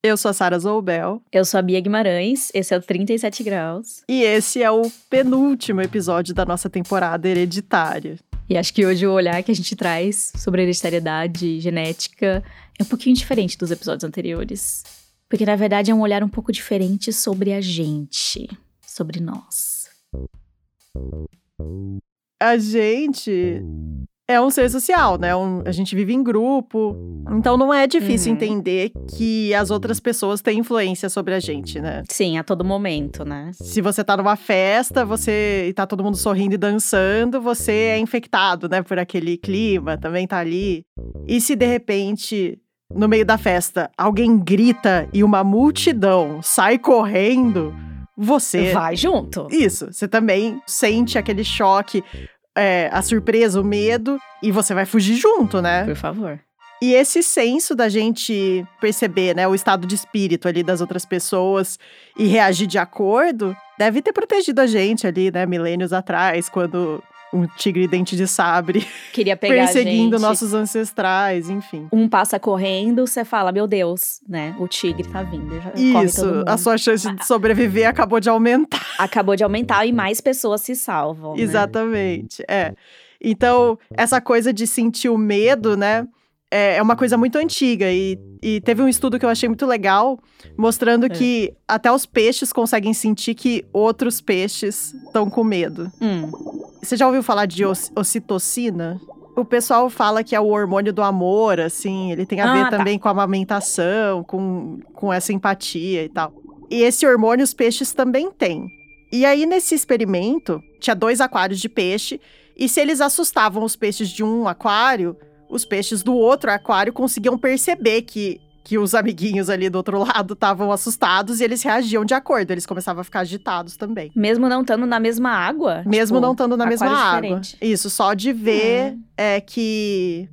Eu sou a Sara Zoubel. Eu sou a Bia Guimarães, esse é o 37 Graus. E esse é o penúltimo episódio da nossa temporada hereditária. E acho que hoje o olhar que a gente traz sobre hereditariedade genética é um pouquinho diferente dos episódios anteriores. Porque na verdade é um olhar um pouco diferente sobre a gente, sobre nós. A gente é um ser social, né? Um, a gente vive em grupo. Então não é difícil uhum. entender que as outras pessoas têm influência sobre a gente, né? Sim, a todo momento, né? Se você tá numa festa, você e tá todo mundo sorrindo e dançando, você é infectado, né, por aquele clima, também tá ali. E se de repente no meio da festa, alguém grita e uma multidão sai correndo, você. Vai junto. Isso. Você também sente aquele choque é, a surpresa, o medo, e você vai fugir junto, né? Por favor. E esse senso da gente perceber, né, o estado de espírito ali das outras pessoas e reagir de acordo, deve ter protegido a gente ali, né, milênios atrás, quando um tigre dente de sabre. Queria pegar Perseguindo nossos ancestrais, enfim. Um passa correndo, você fala, meu Deus, né? O tigre tá vindo. Isso, a sua chance de sobreviver acabou de aumentar. Acabou de aumentar e mais pessoas se salvam. Né? Exatamente, né? é. Então, essa coisa de sentir o medo, né? é, é uma coisa muito antiga e, e teve um estudo que eu achei muito legal mostrando é. que até os peixes conseguem sentir que outros peixes estão com medo. Hum. Você já ouviu falar de ocitocina? O pessoal fala que é o hormônio do amor, assim, ele tem a ah, ver tá. também com a amamentação, com, com essa empatia e tal. E esse hormônio os peixes também têm. E aí, nesse experimento, tinha dois aquários de peixe, e se eles assustavam os peixes de um aquário, os peixes do outro aquário conseguiam perceber que, que os amiguinhos ali do outro lado estavam assustados e eles reagiam de acordo. Eles começavam a ficar agitados também. Mesmo não estando na mesma água? Mesmo tipo, não estando na mesma água. Isso, só de ver hum. é que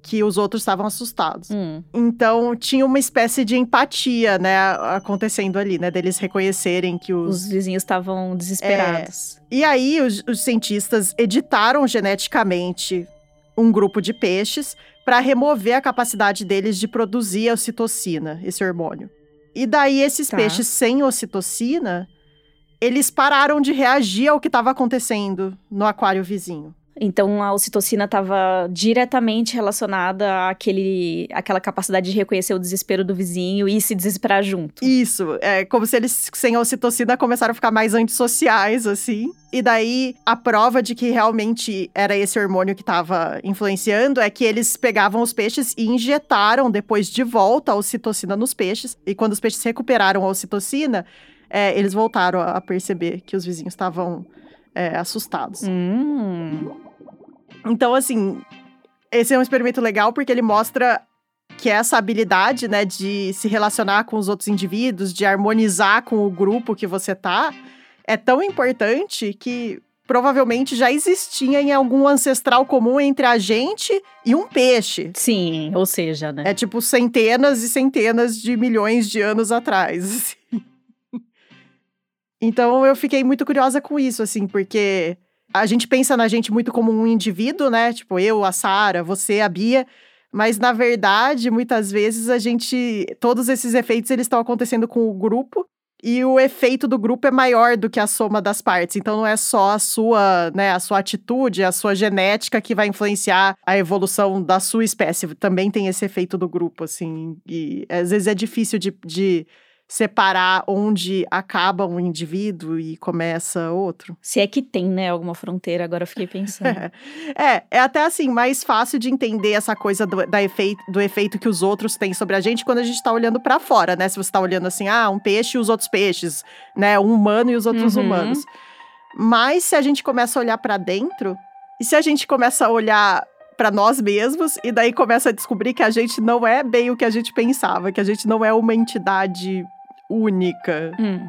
que os outros estavam assustados. Hum. Então tinha uma espécie de empatia, né, acontecendo ali, né, deles reconhecerem que os, os vizinhos estavam desesperados. É... E aí os, os cientistas editaram geneticamente um grupo de peixes para remover a capacidade deles de produzir a ocitocina, esse hormônio. E daí esses tá. peixes sem ocitocina, eles pararam de reagir ao que estava acontecendo no aquário vizinho. Então a ocitocina estava diretamente relacionada àquele, àquela capacidade de reconhecer o desespero do vizinho e se desesperar junto. Isso, é como se eles sem a ocitocina começaram a ficar mais antissociais assim. E daí a prova de que realmente era esse hormônio que estava influenciando é que eles pegavam os peixes e injetaram depois de volta a ocitocina nos peixes. E quando os peixes recuperaram a ocitocina, é, eles voltaram a perceber que os vizinhos estavam é, assustados. Hum. Então, assim, esse é um experimento legal porque ele mostra que essa habilidade, né, de se relacionar com os outros indivíduos, de harmonizar com o grupo que você tá, é tão importante que provavelmente já existia em algum ancestral comum entre a gente e um peixe. Sim, ou seja, né? É tipo centenas e centenas de milhões de anos atrás. Assim. então eu fiquei muito curiosa com isso, assim, porque a gente pensa na gente muito como um indivíduo, né? Tipo, eu, a Sara, você, a Bia. Mas, na verdade, muitas vezes a gente. Todos esses efeitos eles estão acontecendo com o grupo. E o efeito do grupo é maior do que a soma das partes. Então não é só a sua, né, a sua atitude, a sua genética que vai influenciar a evolução da sua espécie. Também tem esse efeito do grupo, assim. E às vezes é difícil de, de separar onde acaba um indivíduo e começa outro. Se é que tem, né, alguma fronteira, agora eu fiquei pensando. é, é até assim, mais fácil de entender essa coisa do, da efeito, do efeito que os outros têm sobre a gente quando a gente tá olhando para fora, né? Se você tá olhando assim, ah, um peixe e os outros peixes, né? Um humano e os outros uhum. humanos. Mas se a gente começa a olhar para dentro, e se a gente começa a olhar para nós mesmos e daí começa a descobrir que a gente não é bem o que a gente pensava, que a gente não é uma entidade única. Hum.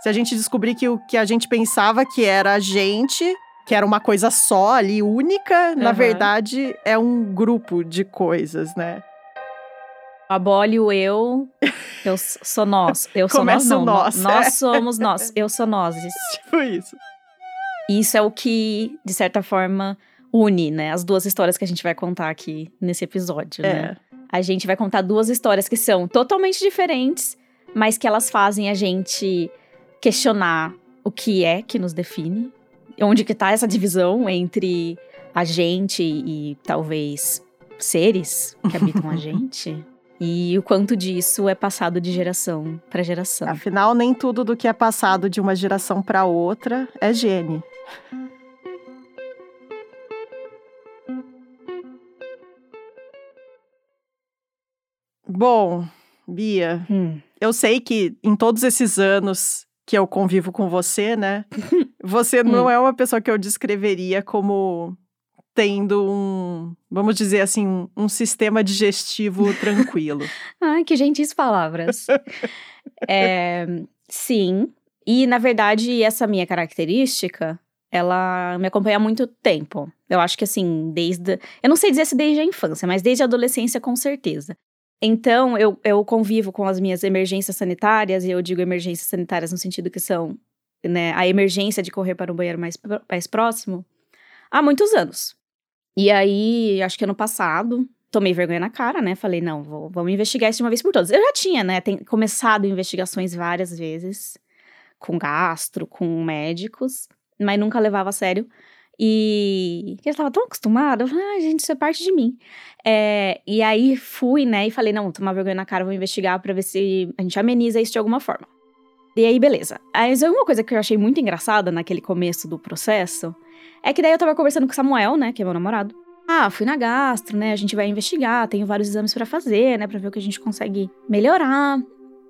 Se a gente descobrir que o que a gente pensava que era a gente, que era uma coisa só ali, única, uhum. na verdade é um grupo de coisas, né? Abole o eu, eu sou nós. Eu sou nós, não. Nós, nós é. somos nós, eu sou nós. Tipo isso. Isso é o que, de certa forma, une, né? As duas histórias que a gente vai contar aqui nesse episódio, é. né? A gente vai contar duas histórias que são totalmente diferentes, mas que elas fazem a gente questionar o que é que nos define, onde que tá essa divisão entre a gente e talvez seres que habitam a gente. E o quanto disso é passado de geração para geração. Afinal, nem tudo do que é passado de uma geração para outra é gene. Bom, Bia, Hum. eu sei que em todos esses anos que eu convivo com você, né? Você não é uma pessoa que eu descreveria como tendo um, vamos dizer assim, um, um sistema digestivo tranquilo. Ai, que gentis palavras. É, sim. E, na verdade, essa minha característica, ela me acompanha há muito tempo. Eu acho que, assim, desde. Eu não sei dizer se desde a infância, mas desde a adolescência, com certeza. Então, eu, eu convivo com as minhas emergências sanitárias, e eu digo emergências sanitárias no sentido que são né, a emergência de correr para um banheiro mais, mais próximo, há muitos anos. E aí, acho que ano passado, tomei vergonha na cara, né? Falei, não, vou, vamos investigar isso de uma vez por todas. Eu já tinha, né, tem, começado investigações várias vezes, com gastro, com médicos, mas nunca levava a sério. E eu tava tão acostumada, eu falei, ah, gente, isso é parte de mim. É, e aí fui, né, e falei, não, tomar vergonha na cara, vou investigar pra ver se a gente ameniza isso de alguma forma. E aí, beleza. Mas uma coisa que eu achei muito engraçada naquele começo do processo é que daí eu tava conversando com o Samuel, né, que é meu namorado. Ah, fui na gastro, né? A gente vai investigar, tenho vários exames pra fazer, né, Pra ver o que a gente consegue melhorar.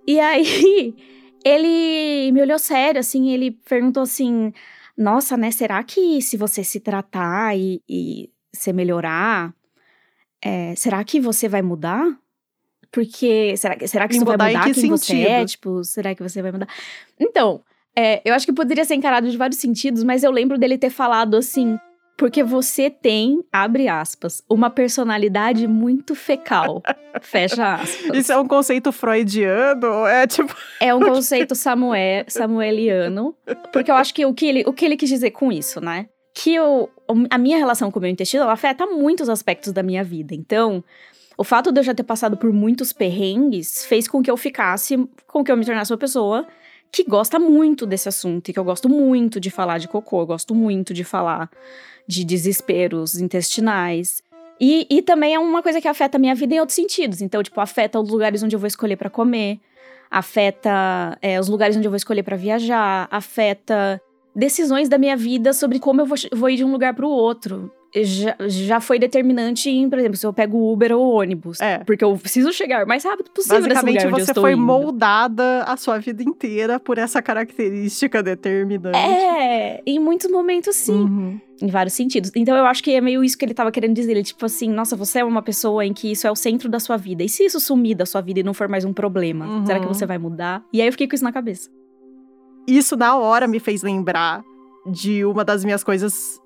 E aí, ele me olhou sério, assim, ele perguntou assim: Nossa, né, será que se você se tratar e, e se melhorar, é, será que você vai mudar? Porque será, que- será que isso vai mudar em mudar que quem você é? sentido? Tipo, será que você vai mudar? Então, é, eu acho que poderia ser encarado de vários sentidos, mas eu lembro dele ter falado assim. Porque você tem, abre aspas, uma personalidade muito fecal. Fecha aspas. Isso é um conceito freudiano? É tipo. É um conceito samue- samueliano. Porque eu acho que o que, ele, o que ele quis dizer com isso, né? Que eu, a minha relação com o meu intestino afeta muitos aspectos da minha vida. Então, o fato de eu já ter passado por muitos perrengues fez com que eu ficasse, com que eu me tornasse uma pessoa que gosta muito desse assunto e que eu gosto muito de falar de cocô, eu gosto muito de falar de desesperos intestinais. E, e também é uma coisa que afeta a minha vida em outros sentidos. Então, tipo, afeta os lugares onde eu vou escolher pra comer, afeta é, os lugares onde eu vou escolher pra viajar, afeta decisões da minha vida sobre como eu vou, vou ir de um lugar pro outro. Já, já foi determinante em, por exemplo, se eu pego Uber ou ônibus. É. Porque eu preciso chegar o mais rápido possível nesse Basicamente, lugar onde você foi indo. moldada a sua vida inteira por essa característica determinante. É, em muitos momentos sim. Uhum. Em vários sentidos. Então eu acho que é meio isso que ele tava querendo dizer. Ele, tipo assim, nossa, você é uma pessoa em que isso é o centro da sua vida. E se isso sumir da sua vida e não for mais um problema? Uhum. Será que você vai mudar? E aí eu fiquei com isso na cabeça. Isso na hora me fez lembrar de uma das minhas coisas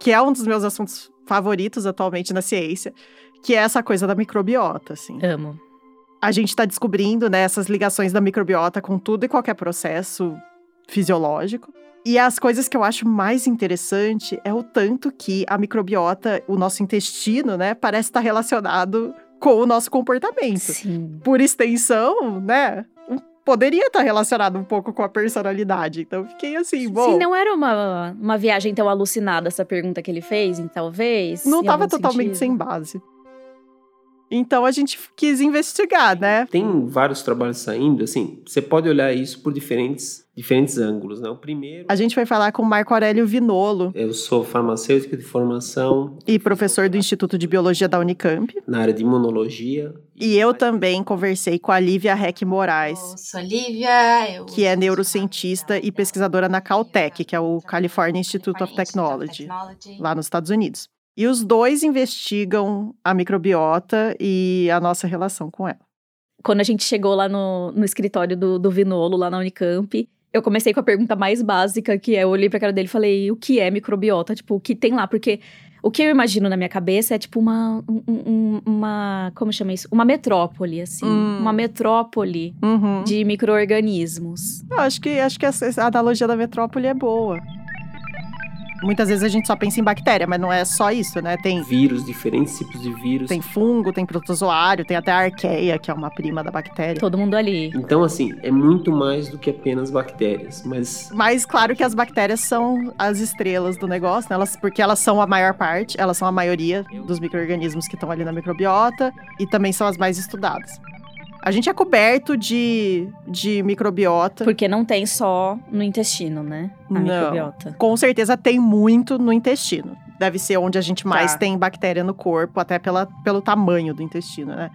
que é um dos meus assuntos favoritos atualmente na ciência, que é essa coisa da microbiota, assim. Amo. A gente está descobrindo, né, essas ligações da microbiota com tudo e qualquer processo fisiológico. E as coisas que eu acho mais interessante é o tanto que a microbiota, o nosso intestino, né, parece estar relacionado com o nosso comportamento. Sim. Por extensão, né, um- poderia estar relacionado um pouco com a personalidade. Então fiquei assim, bom, Sim, não era uma, uma viagem tão alucinada essa pergunta que ele fez, em talvez. não estava totalmente sem sentido. base. Então a gente quis investigar, né? Tem vários trabalhos saindo, assim, você pode olhar isso por diferentes, diferentes ângulos, né? O primeiro, A gente foi falar com o Marco Aurélio Vinolo eu sou farmacêutico de formação e professor do Instituto de Biologia da Unicamp. na área de imunologia. E eu também conversei com a Lívia Heck Moraes, Eu sou Lívia, eu que é neurocientista e pesquisadora na Caltech, que é o California Institute of Technology, lá nos Estados Unidos. E os dois investigam a microbiota e a nossa relação com ela. Quando a gente chegou lá no, no escritório do, do Vinolo, lá na Unicamp, eu comecei com a pergunta mais básica, que é, eu olhei pra cara dele e falei, o que é microbiota? Tipo, o que tem lá? Porque o que eu imagino na minha cabeça é tipo uma, um- um- uma como chama isso? Uma metrópole, assim. Hum. Uma metrópole Uhum. de micro-organismos. Eu acho que, acho que essa analogia da metrópole é boa. Muitas vezes a gente só pensa em bactéria, mas não é só isso, né? Tem Vírus, diferentes tipos de vírus. tem fungo, tem protozoário, tem até a arqueia, que é uma prima da bactéria. Todo mundo ali. Então, assim, é muito mais do que apenas bactérias. Mas Mas claro que as bactérias são as estrelas do negócio, né? Elas, porque elas são a maior parte, elas são a maioria dos micro-organismos que estão ali na microbiota e também são as mais estudadas. A gente é coberto de, de microbiota. Porque não tem só no intestino, né? A Não. microbiota. Com certeza tem muito no intestino. Deve ser onde a gente mais Tá. tem bactéria no corpo, até pela, pelo tamanho do intestino, né?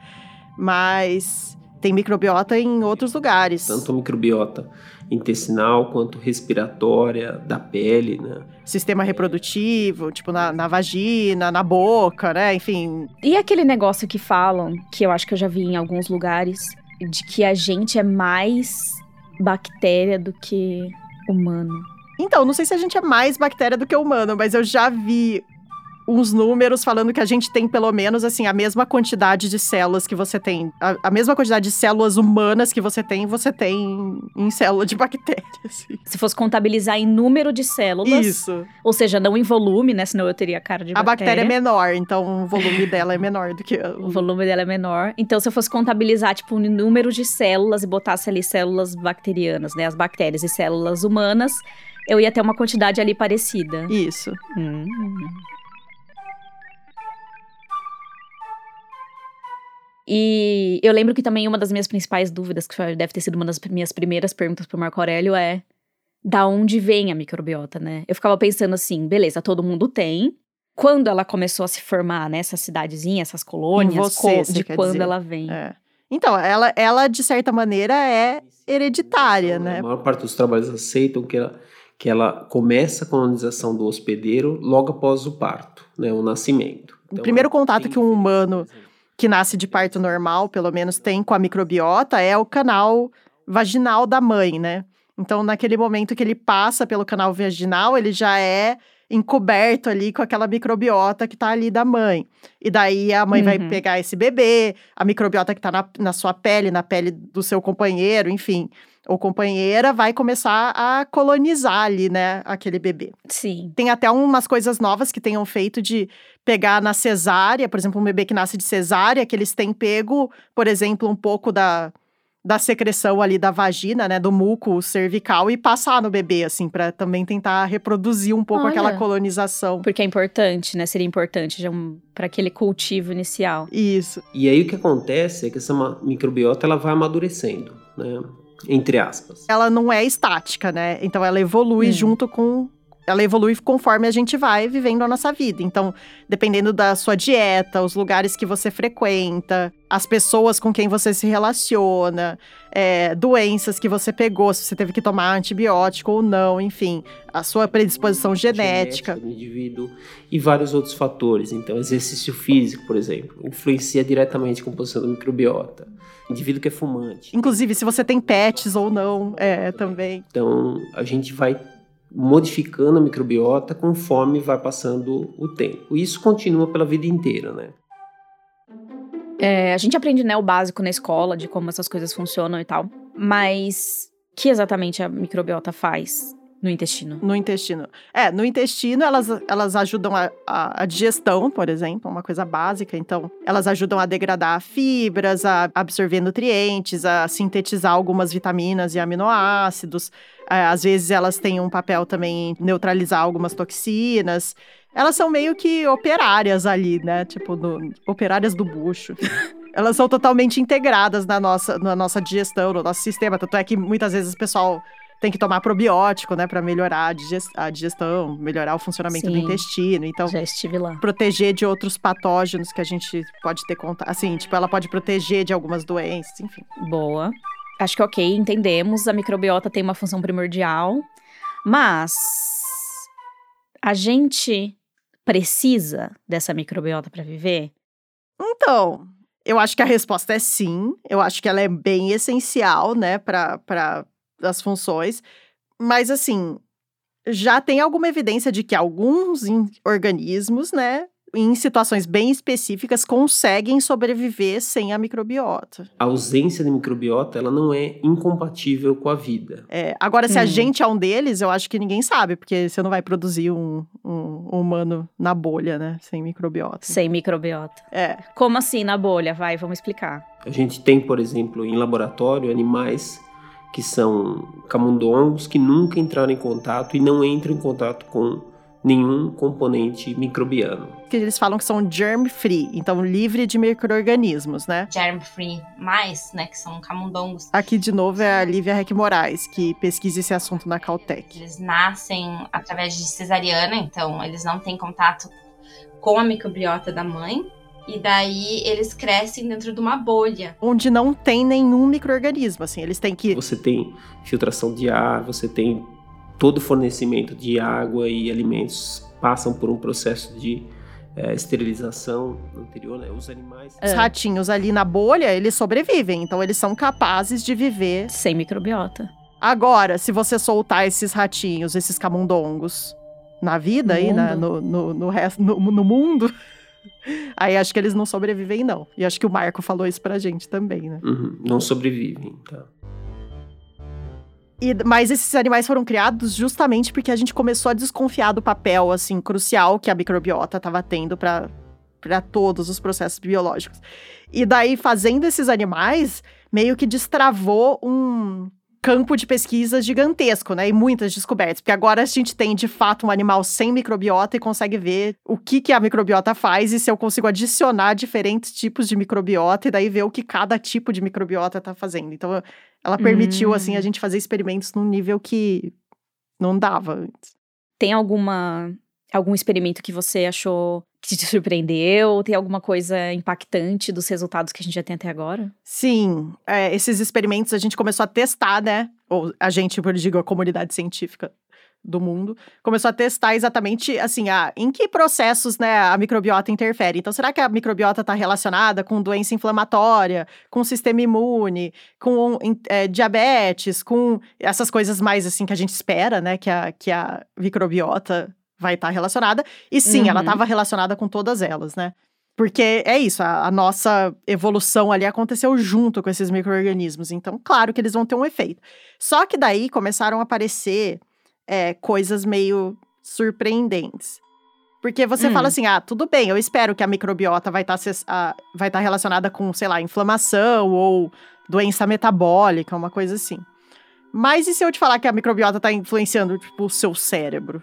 Mas tem microbiota em outros lugares. tanto microbiota intestinal quanto respiratória, da pele, né? Sistema reprodutivo, tipo na, na vagina, na boca, né? Enfim, E aquele negócio que falam, que eu acho que eu já vi em alguns lugares, de que a gente é mais bactéria do que humano. Então, não sei se a gente é mais bactéria do que humano, mas eu já vi uns números falando que a gente tem pelo menos assim a mesma quantidade de células que você tem, a, a mesma quantidade de células humanas que você tem, você tem em célula de bactéria. assim. Se fosse contabilizar em número de células, Isso. ou seja, não em volume, né? Senão eu teria cara de A bactéria é bactéria. menor, então o volume dela é menor do que O o volume dela é menor. Então, se eu fosse contabilizar, tipo, o número de células e botasse ali células bacterianas, né? As bactérias e células humanas, eu ia ter uma quantidade ali parecida. Isso. Hum. E eu lembro que também uma das minhas principais dúvidas, que foi- deve ter sido uma das minhas primeiras perguntas pro Marco Aurélio, é da onde vem a microbiota, né? Eu ficava pensando assim, beleza, todo mundo tem. Quando ela começou a se formar nessa cidadezinha, essas colônias, você, co- você de quer quando dizer. ela vem. É. Então, ela, ela, de certa maneira, é hereditária, né? A maior parte dos trabalhos aceitam que ela, que ela começa a colonização do hospedeiro logo após o parto, né? O nascimento. O primeiro contato que um humano é que nasce de parto normal, pelo menos, tem com a microbiota é o canal vaginal da mãe, né? Então, naquele momento que ele passa pelo canal vaginal, ele já é encoberto ali com aquela microbiota que tá ali da mãe. E daí a mãe vai Uhum. pegar esse bebê, a microbiota que tá na, na sua pele, na pele do seu companheiro, enfim, ou companheira, vai começar a colonizar ali, né, aquele bebê. Sim. Tem até umas coisas novas que tenham feito de pegar na cesárea, por exemplo, um bebê que nasce de cesárea, que eles têm pego, por exemplo, um pouco da, da secreção ali da vagina, né, do muco cervical e passar no bebê, assim, para também tentar reproduzir um pouco Olha. aquela colonização. Porque é importante, né? Seria importante já um, para aquele cultivo inicial. Isso. E aí o que acontece é que essa microbiota ela vai amadurecendo, né? Entre aspas. Ela não é estática, né? Então ela evolui Hum. junto com ela evolui conforme a gente vai vivendo a nossa vida. Então, dependendo da sua dieta, os lugares que você frequenta, as pessoas com quem você se relaciona, é, doenças que você pegou, se você teve que tomar antibiótico ou não, enfim, a sua predisposição genética. do indivíduo e vários outros fatores. Então, exercício físico, por exemplo, influencia diretamente a composição da microbiota. Indivíduo que é fumante. Inclusive, se você tem pets ou não, é, também. Então, a gente vai modificando a microbiota conforme vai passando o tempo. Isso continua pela vida inteira, né? É, a gente aprende, né, o básico na escola de como essas coisas funcionam e tal. Mas o que exatamente a microbiota faz no intestino? No intestino. É, no intestino elas, elas ajudam a, a, a digestão, por exemplo, uma coisa básica. Então, elas ajudam a degradar fibras, a absorver nutrientes, a sintetizar algumas vitaminas e aminoácidos. É, às vezes elas têm um papel também em neutralizar algumas toxinas. Elas são meio que operárias ali, né? Tipo, no- operárias do bucho. Elas são totalmente integradas na nossa, na nossa digestão, no nosso sistema. Tanto é que muitas vezes o pessoal tem que tomar probiótico, né, para melhorar a, diges- a digestão, melhorar o funcionamento do Sim. intestino. Então, Já estive lá. proteger de outros patógenos que a gente pode ter contato. Assim, tipo, ela pode proteger de algumas doenças, enfim. Boa. Acho que ok, entendemos. A microbiota tem uma função primordial. Mas a gente precisa dessa microbiota para viver? Então, eu acho que a resposta é sim. Eu acho que ela é bem essencial, né, para as funções. Mas, assim, já tem alguma evidência de que alguns organismos, né, em situações bem específicas, conseguem sobreviver sem a microbiota. A ausência de microbiota, ela não é incompatível com a vida. É, agora, se a Hum. gente é um deles, eu acho que ninguém sabe, porque você não vai produzir um, um humano na bolha, né? Sem microbiota. Sem microbiota. É. Como assim na bolha? Vai, vamos explicar. A gente tem, por exemplo, em laboratório, animais que são camundongos que nunca entraram em contato e não entram em contato com nenhum componente microbiano. Que eles falam que são germ-free, então livre de micro-organismos, né? Germ free mais, né? Que são camundongos. Aqui, de novo, é a Lívia Reck Moraes, que pesquisa esse assunto na Caltech. Eles nascem através de cesariana, então eles não têm contato com a microbiota da mãe. E daí eles crescem dentro de uma bolha. Onde não tem nenhum micro-organismo, assim. Eles têm que Você tem filtração de ar, você tem todo o fornecimento de água e alimentos passam por um processo de eh, esterilização anterior, né? Os animais. Os ratinhos ali na bolha, eles sobrevivem, então eles são capazes de viver. Sem microbiota. Agora, se você soltar esses ratinhos, esses camundongos na vida No aí, na- mundo? no, no, no, resto, no, no mundo, aí acho que eles não sobrevivem, não. E acho que o Marco falou isso pra gente também, né? Uhum, não sobrevivem, tá? E, mas esses animais foram criados justamente porque a gente começou a desconfiar do papel, assim, crucial que a microbiota estava tendo para todos os processos biológicos. E daí, fazendo esses animais, meio que destravou um campo de pesquisa gigantesco, né? E muitas descobertas. Porque agora a gente tem, de fato, um animal sem microbiota e consegue ver o que, que a microbiota faz e se eu consigo adicionar diferentes tipos de microbiota e daí ver o que cada tipo de microbiota está fazendo. Então, ela permitiu, Hum. assim, a gente fazer experimentos num nível que não dava antes. Tem alguma algum experimento que você achou que te surpreendeu? Tem alguma coisa impactante dos resultados que a gente já tem até agora? Sim, é, esses experimentos a gente começou a testar, né? Ou a gente, eu digo, a comunidade científica do mundo, começou a testar exatamente, assim, a, em que processos, né, a microbiota interfere. Então, será que a microbiota está relacionada com doença inflamatória, com sistema imune, com é, diabetes, com essas coisas mais, assim, que a gente espera, né, que a, que a microbiota vai estar relacionada. E sim, ela Uhum. estava relacionada com todas elas, né? Porque é isso, a, a nossa evolução ali aconteceu junto com esses micro-organismos. Então, claro que eles vão ter um efeito. Só que daí começaram a aparecer é, coisas meio surpreendentes. Porque você Hum. fala assim, ah, tudo bem, eu espero que a microbiota vai estar vai tá relacionada com, sei lá, inflamação ou doença metabólica, uma coisa assim. Mas e se eu te falar que a microbiota tá influenciando, tipo, o seu cérebro?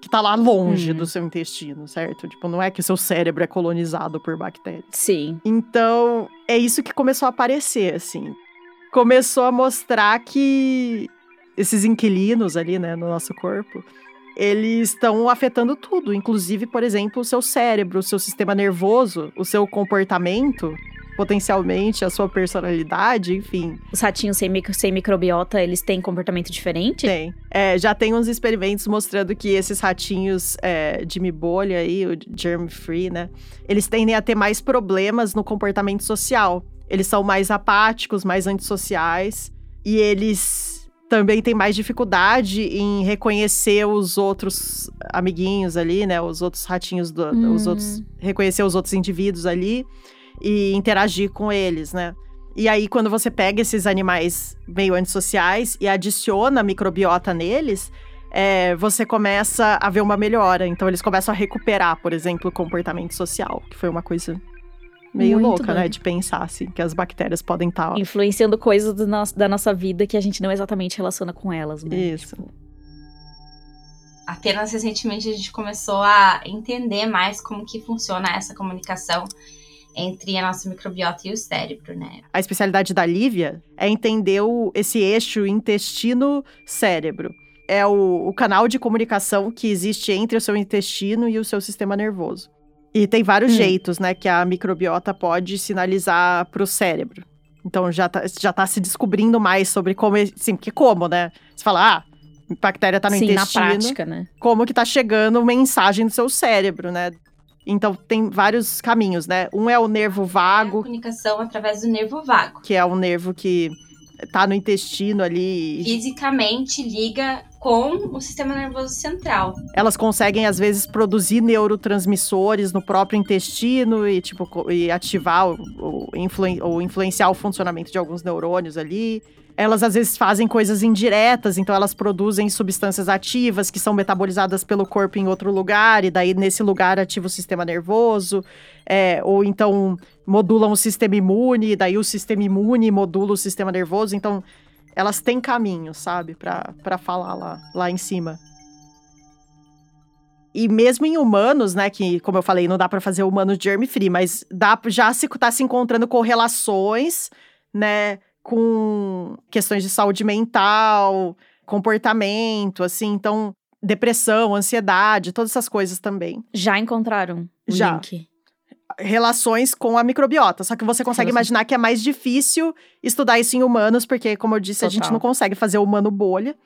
Que tá lá longe Hum. do seu intestino, certo? Tipo, não é que o seu cérebro é colonizado por bactérias. Sim. Então, é isso que começou a aparecer, assim. Começou a mostrar que esses inquilinos ali, né, no nosso corpo, eles estão afetando tudo, inclusive, por exemplo, o seu cérebro, o seu sistema nervoso, o seu comportamento, potencialmente a sua personalidade, enfim. Os ratinhos sem, micro, sem microbiota, eles têm comportamento diferente? Tem. É, já tem uns experimentos mostrando que esses ratinhos é, de mibolha aí, o germ free, né? Eles tendem a ter mais problemas no comportamento social. Eles são mais apáticos, mais antissociais. E eles também têm mais dificuldade em reconhecer os outros amiguinhos ali, né? Os outros ratinhos, do, Hum. os outros. Reconhecer os outros indivíduos ali e interagir com eles, né? E aí, quando você pega esses animais meio antissociais e adiciona microbiota neles, é, você começa a ver uma melhora. Então, eles começam a recuperar, por exemplo, o comportamento social, que foi uma coisa meio Muito louca, né? doido. De pensar, assim, que as bactérias podem estar. Influenciando coisas do nosso- da nossa vida que a gente não exatamente relaciona com elas, né? Isso. Tipo, Apenas recentemente a gente começou a entender mais como que funciona essa comunicação entre a nossa microbiota e o cérebro, né? A especialidade da Lívia é entender o- esse eixo intestino-cérebro. É o, o canal de comunicação que existe entre o seu intestino e o seu sistema nervoso. E tem vários Hum. jeitos, né, que a microbiota pode sinalizar para o cérebro. Então já tá, já tá se descobrindo mais sobre como, assim, porque como, né? Você fala, ah, bactéria tá no Sim, na intestino, prática, né? como que tá chegando mensagem do seu cérebro, né? Então tem vários caminhos, né? Um é o nervo É a vago, comunicação através do nervo vago. que é um nervo que tá no intestino ali. Fisicamente liga com o sistema nervoso central. Elas conseguem, às vezes, produzir neurotransmissores no próprio intestino e, tipo, e ativar ou, influen ou influenciar o funcionamento de alguns neurônios ali. Elas, às vezes, fazem coisas indiretas, então elas produzem substâncias ativas que são metabolizadas pelo corpo em outro lugar, e daí, nesse lugar, ativa o sistema nervoso. É, ou então modulam o sistema imune, e daí o sistema imune modula o sistema nervoso. Então, elas têm caminho, sabe, para falar lá, lá em cima. E mesmo em humanos, né, que, como eu falei, não dá para fazer humanos germ-free, mas dá, já se tá se encontrando correlações, né, com questões de saúde mental, comportamento, assim, então depressão, ansiedade, todas essas coisas também. Já encontraram o Já. link? relações com a microbiota. Só que você consegue Relações. imaginar que é mais difícil estudar isso em humanos, porque, como eu disse, a gente Total. não consegue fazer o humano bolha.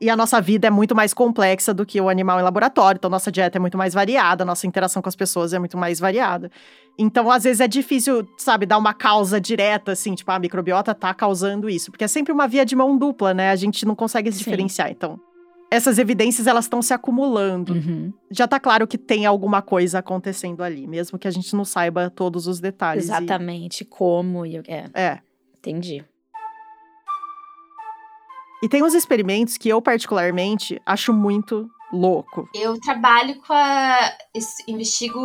E a nossa vida é muito mais complexa do que o animal em laboratório. Então, nossa dieta é muito mais variada, nossa interação com as pessoas é muito mais variada. Então, às vezes é difícil, sabe, dar uma causa direta, assim, tipo, ah, a microbiota tá causando isso. Porque é sempre uma via de mão dupla, né? A gente não consegue se Sim. diferenciar. Então, essas evidências, elas estão se acumulando Uhum. já tá claro que tem alguma coisa acontecendo ali, mesmo que a gente não saiba todos os detalhes. e- Exatamente. Como e... É, É. entendi. E tem uns experimentos que eu, particularmente, acho muito louco. Eu trabalho com a. es- investigo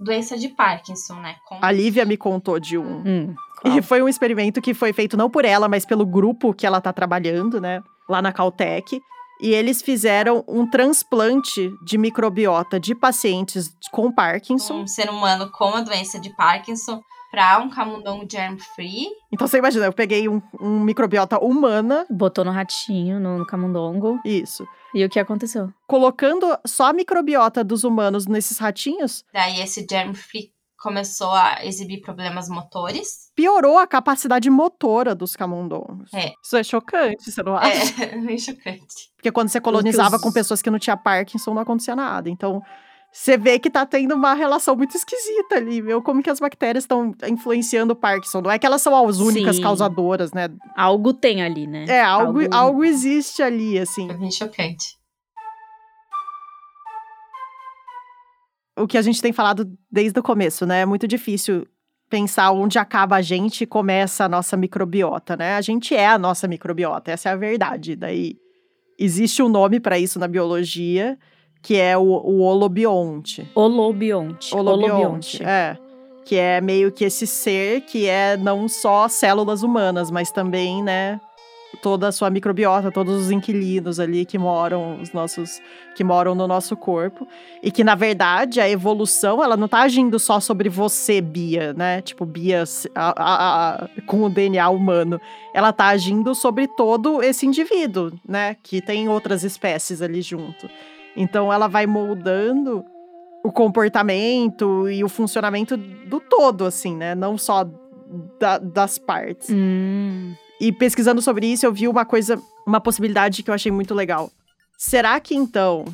doença de Parkinson, né? Com- A Lívia me contou de um. Hum, E qual? foi um experimento que foi feito não por ela, mas pelo grupo que ela tá trabalhando, né? Lá na Caltech. E eles fizeram um transplante de microbiota de pacientes com Parkinson. um ser humano com a doença de Parkinson para um camundongo germ-free. Então você imagina, eu peguei um, um microbiota humana, Botou no ratinho, no, no camundongo. isso. E o que aconteceu? Colocando só a microbiota dos humanos nesses ratinhos, Daí esse germ-free começou a exibir problemas motores. piorou a capacidade motora dos camundongos. É. Isso é chocante, você não acha? É, meio chocante. Porque quando você colonizava os- com pessoas que não tinha Parkinson, não acontecia nada. Então, você vê que tá tendo uma relação muito esquisita ali, viu? Como que as bactérias estão influenciando o Parkinson. Não é que elas são as únicas Sim. causadoras, né? Algo tem ali, né? É, algo, algo... Algo- existe ali, assim. É bem chocante. O que a gente tem falado desde o começo, né? É muito difícil pensar onde acaba a gente e começa a nossa microbiota, né? A gente é a nossa microbiota, essa é a verdade. Daí existe um nome para isso na biologia, que é o, o holobionte. Holobionte. Holobionte, é. Que é meio que esse ser que é não só células humanas, mas também, né, toda a sua microbiota, todos os inquilinos ali que moram, os nossos, que moram no nosso corpo. E que, na verdade, a evolução, ela não tá agindo só sobre você, Bia, né? Tipo, Bia a- a- a- com o DNA humano. Ela tá agindo sobre todo esse indivíduo, né? Que tem outras espécies ali junto. Então, ela vai moldando o comportamento e o funcionamento do todo, assim, né? Não só da- das partes. Hum, E pesquisando sobre isso, eu vi uma coisa, uma possibilidade que eu achei muito legal. Será que então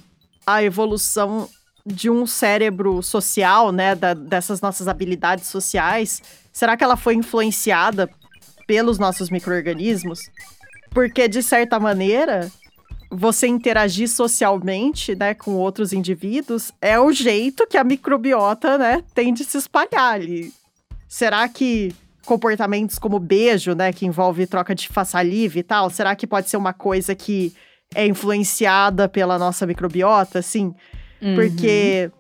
a evolução de um cérebro social, né, da- dessas nossas habilidades sociais, será que ela foi influenciada pelos nossos micro-organismos? Porque, de certa maneira, você interagir socialmente, né, com outros indivíduos é o jeito que a microbiota, né, tem de se espalhar ali. Será que comportamentos como beijo, né, que envolve troca de saliva e tal, será que pode ser uma coisa que é influenciada pela nossa microbiota, assim? uhum. Porque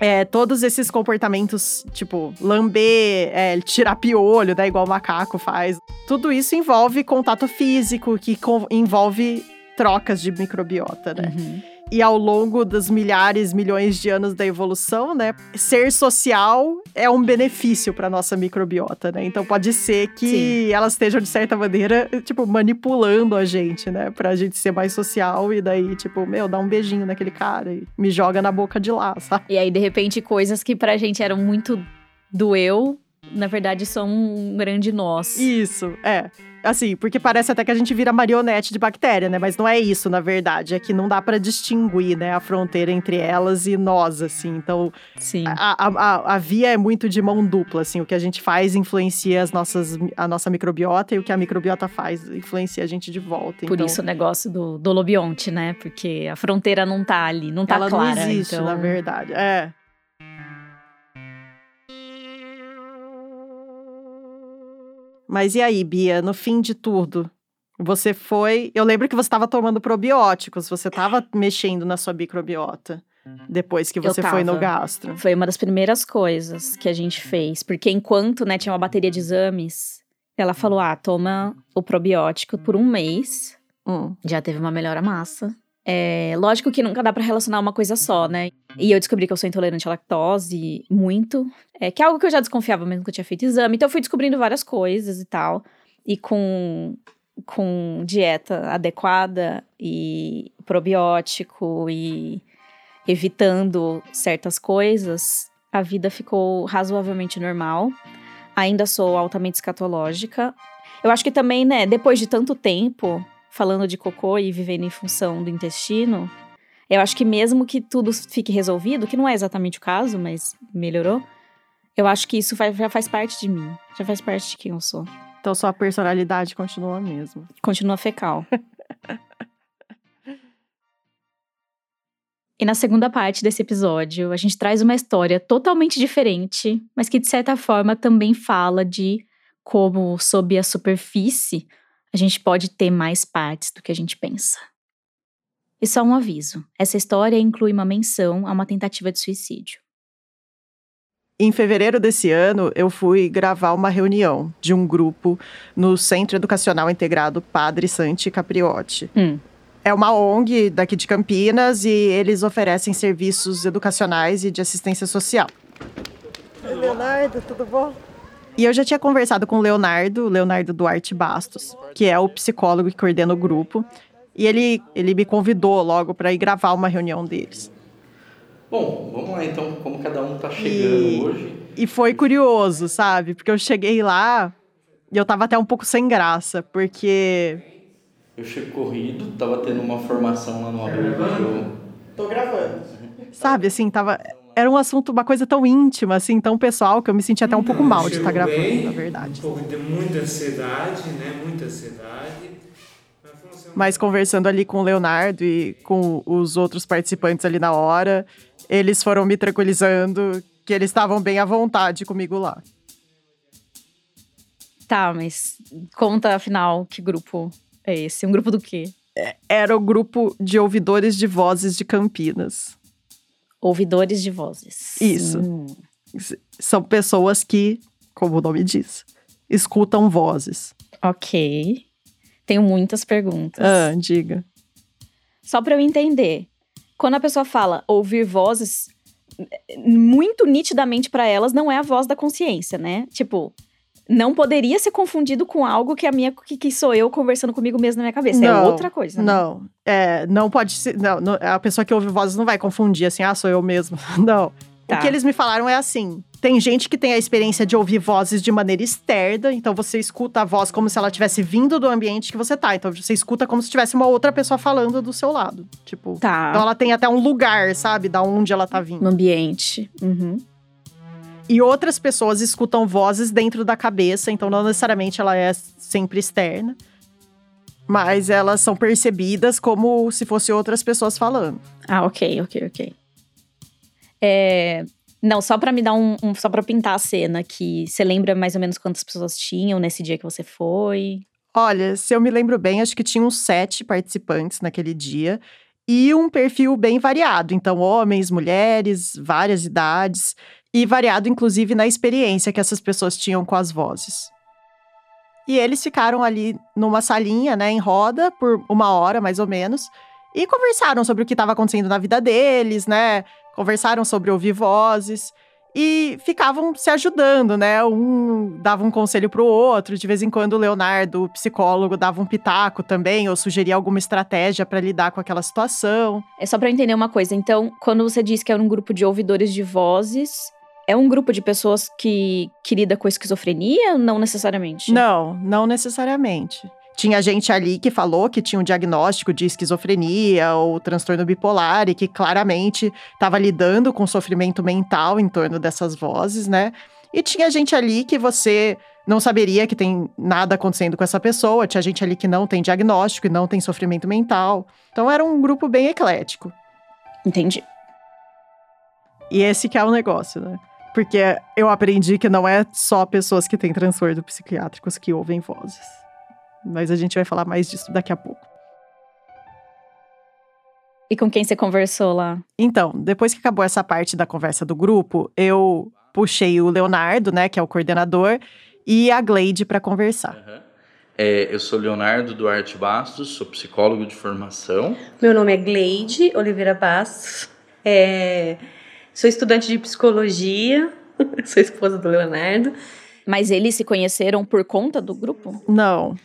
é, todos esses comportamentos, tipo, lamber, é, tirar piolho, né, igual o macaco faz, tudo isso envolve contato físico, que envolve trocas de microbiota, né? Uhum. E ao longo dos milhares, milhões de anos da evolução, né, ser social é um benefício para nossa microbiota, né? Então pode ser que elas estejam de certa maneira, tipo, manipulando a gente, né, pra gente ser mais social e daí, tipo, meu, dá um beijinho naquele cara e me joga na boca de lá, sabe? E aí, de repente, coisas que pra gente eram muito do eu, na verdade, são um grande nós. Isso, é. Assim, porque parece até que a gente vira marionete de bactéria, né? Mas não é isso, na verdade. É que não dá para distinguir, né, a fronteira entre elas e nós, assim. Então, Sim. a, a, a via é muito de mão dupla, assim. O que a gente faz influencia as nossas, a nossa microbiota e o que a microbiota faz influencia a gente de volta. Por então, isso o negócio do, do lobionte, né? Porque a fronteira não tá ali, não tá ela clara. não existe, então... na verdade. É. Mas e aí, Bia, no fim de tudo? Você foi. Eu lembro que você estava tomando probióticos, você estava mexendo na sua microbiota depois que você foi no gastro. Foi uma das primeiras coisas que a gente fez. Porque enquanto, né, tinha uma bateria de exames, ela falou: ah, toma o probiótico por um mês. Hum. Já teve uma melhora massa. É, lógico que nunca dá pra relacionar uma coisa só, né? E eu descobri que eu sou intolerante à lactose muito. É, que é algo que eu já desconfiava mesmo que eu tinha feito exame. Então eu fui descobrindo várias coisas e tal. E com, com dieta adequada e probiótico e evitando certas coisas, a vida ficou razoavelmente normal. Ainda sou altamente escatológica. Eu acho que também, né, depois de tanto tempo falando de cocô e vivendo em função do intestino, eu acho que mesmo que tudo fique resolvido, que não é exatamente o caso, mas melhorou, eu acho que isso já faz parte de mim, já faz parte de quem eu sou. Então sua personalidade continua a mesma. Continua fecal. E na segunda parte desse episódio, a gente traz uma história totalmente diferente, mas que de certa forma também fala de como, sob a superfície, a gente pode ter mais partes do que a gente pensa. E só um aviso: essa história inclui uma menção a uma tentativa de suicídio. Em fevereiro desse ano, eu fui gravar uma reunião de um grupo no Centro Educacional Integrado Padre Santi Capriotti. Hum. É uma ONG daqui de Campinas e eles oferecem serviços educacionais e de assistência social. Oi, Leonardo, tudo bom? E eu já tinha conversado com o Leonardo, Leonardo Duarte Bastos, que é o psicólogo que coordena o grupo. E ele, ele me convidou logo para ir gravar uma reunião deles. Bom, vamos lá então, como cada um tá chegando E- hoje. E foi curioso, sabe? Porque eu cheguei lá e eu tava até um pouco sem graça, porque. Eu chego corrido, tava tendo uma formação lá no abrigo. Tô gravando. Sabe, assim, tava. Era um assunto, uma coisa tão íntima, assim, tão pessoal, que eu me senti até um pouco mal de estar gravando, bem, na verdade. Um pouco de muita ansiedade, né? Muita ansiedade. Mas conversando ali com o Leonardo e com os outros participantes ali na hora, eles foram me tranquilizando que eles estavam bem à vontade comigo lá. Tá, mas conta afinal que grupo é esse? Um grupo do quê? Era o grupo de ouvidores de vozes de Campinas. Ouvidores de vozes. Isso. Hum. São pessoas que, como o nome diz, escutam vozes. Ok. Tenho muitas perguntas. Ah, diga. Só pra eu entender. Quando a pessoa fala ouvir vozes, muito nitidamente pra elas não é a voz da consciência, né? Tipo, não poderia ser confundido com algo que a minha que, que sou eu conversando comigo mesmo na minha cabeça. é Não, outra coisa. né? Não, é, não pode ser. Não, não, a pessoa que ouve vozes não vai confundir assim, ah, sou eu mesmo. Não. Tá. O que eles me falaram é assim: tem gente que tem a experiência de ouvir vozes de maneira externa, então você escuta a voz como se ela tivesse vindo do ambiente que você tá. Então você escuta como se tivesse uma outra pessoa falando do seu lado. Tipo. Tá. Então ela tem até um lugar, sabe, da onde ela tá vindo. No ambiente. Uhum. E outras pessoas escutam vozes dentro da cabeça, então não necessariamente ela é sempre externa. Mas elas são percebidas como se fossem outras pessoas falando. Ah, ok, ok, ok. É, Não, só pra me dar um, um- Só pra pintar a cena que você lembra mais ou menos quantas pessoas tinham nesse dia que você foi? Olha, se eu me lembro bem, acho que tinha uns sete participantes naquele dia. E um perfil bem variado. Então, homens, mulheres, várias idades. E variado, inclusive, na experiência que essas pessoas tinham com as vozes. E eles ficaram ali numa salinha, né, em roda, por uma hora mais ou menos. E conversaram sobre o que estava acontecendo na vida deles, né? Conversaram sobre ouvir vozes. E ficavam se ajudando, né? Um dava um conselho pro outro. De vez em quando o Leonardo, o psicólogo, dava um pitaco também, ou sugeria alguma estratégia para lidar com aquela situação. É só eu entender uma coisa. Então, quando você disse que era um grupo de ouvidores de vozes, É um grupo de pessoas que, que lida com esquizofrenia? Não necessariamente. Não, não necessariamente. Tinha gente ali que falou que tinha um diagnóstico de esquizofrenia ou transtorno bipolar e que claramente estava lidando com sofrimento mental em torno dessas vozes, né? E tinha gente ali que você não saberia que tem nada acontecendo com essa pessoa, tinha gente ali que não tem diagnóstico e não tem sofrimento mental. Então era um grupo bem eclético. Entendi. E esse que é o negócio, né? Porque eu aprendi que não é só pessoas que têm transtorno psiquiátricos que ouvem vozes. Mas a gente vai falar mais disso daqui a pouco. E com quem você conversou lá? Então, depois que acabou essa parte da conversa do grupo, eu puxei o Leonardo, né, que é o coordenador, e a Gleide para conversar. Uhum. É, eu sou Leonardo Duarte Bastos, sou psicólogo de formação. Meu nome é Gleide Oliveira Bastos, é, sou estudante de psicologia, sou esposa do Leonardo. Mas eles se conheceram por conta do grupo? Não.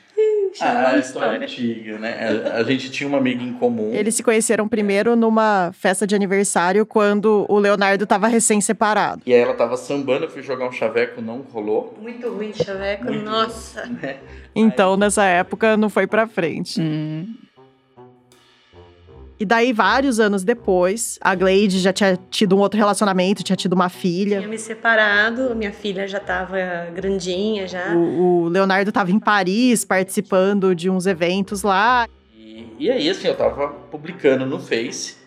Ah, a história antiga, né? A, a, gente tinha uma amiga em comum. Eles se conheceram primeiro numa festa de aniversário quando o Leonardo estava recém-separado. E aí ela tava sambando, eu fui jogar um chaveco, não rolou. Muito ruim de chaveco, Muito nossa. Ruim, né? Então, aí... nessa época, não foi pra frente. Hum. E daí, vários anos depois, a Glade já tinha tido um outro relacionamento, tinha tido uma filha. Tinha me separado, minha filha já estava grandinha já. O, o Leonardo estava em Paris participando de uns eventos lá. E, e aí, assim, eu tava publicando no Face.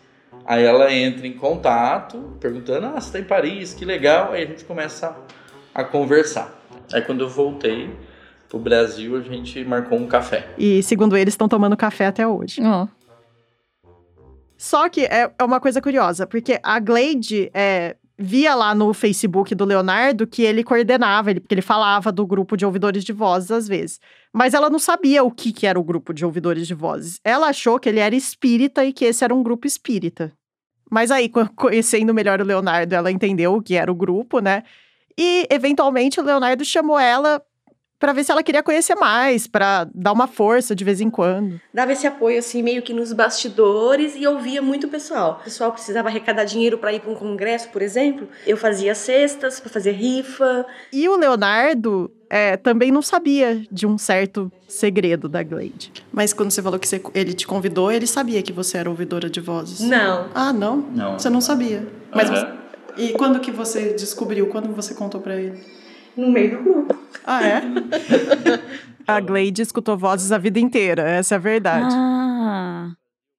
Aí ela entra em contato, perguntando: Ah, você tá em Paris, que legal. Aí a gente começa a, a conversar. Aí quando eu voltei pro Brasil, a gente marcou um café. E segundo eles, estão tomando café até hoje. Oh. Só que é, é uma coisa curiosa, porque a Glade é, via lá no Facebook do Leonardo que ele coordenava, ele, porque ele falava do grupo de ouvidores de vozes às vezes. Mas ela não sabia o que, que era o grupo de ouvidores de vozes. Ela achou que ele era espírita e que esse era um grupo espírita. Mas aí, conhecendo melhor o Leonardo, ela entendeu o que era o grupo, né? E, eventualmente, o Leonardo chamou ela para ver se ela queria conhecer mais, para dar uma força de vez em quando. Dava esse apoio assim meio que nos bastidores e ouvia muito o pessoal. O pessoal precisava arrecadar dinheiro para ir para um congresso, por exemplo. Eu fazia cestas para fazer rifa. E o Leonardo é, também não sabia de um certo segredo da Glade. Mas quando você falou que você, ele te convidou, ele sabia que você era ouvidora de vozes? Não. Ah, não? Não. Você não sabia. Mas uhum. você... E quando que você descobriu? Quando você contou para ele? No meio do grupo. Ah, é? a Glade escutou vozes a vida inteira, essa é a verdade. Ah.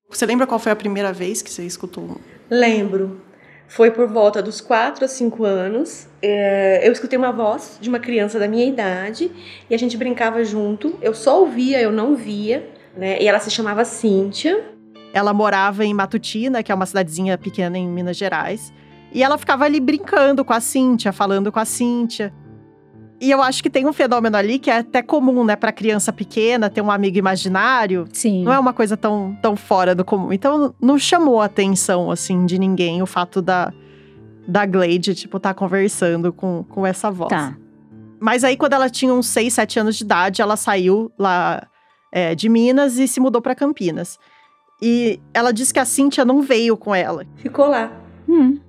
Você lembra qual foi a primeira vez que você escutou? Lembro. Foi por volta dos 4 a 5 anos. É, eu escutei uma voz de uma criança da minha idade e a gente brincava junto. Eu só ouvia, eu não via. Né? E ela se chamava Cíntia. Ela morava em Matutina, que é uma cidadezinha pequena em Minas Gerais. E ela ficava ali brincando com a Cíntia, falando com a Cíntia. E eu acho que tem um fenômeno ali que é até comum, né, para criança pequena ter um amigo imaginário. Sim. Não é uma coisa tão, tão fora do comum. Então não chamou a atenção assim de ninguém o fato da da Glade, tipo, estar tá conversando com, com essa voz. Tá. Mas aí, quando ela tinha uns 6, 7 anos de idade, ela saiu lá é, de Minas e se mudou para Campinas. E ela disse que a Cíntia não veio com ela. Ficou lá. Hum.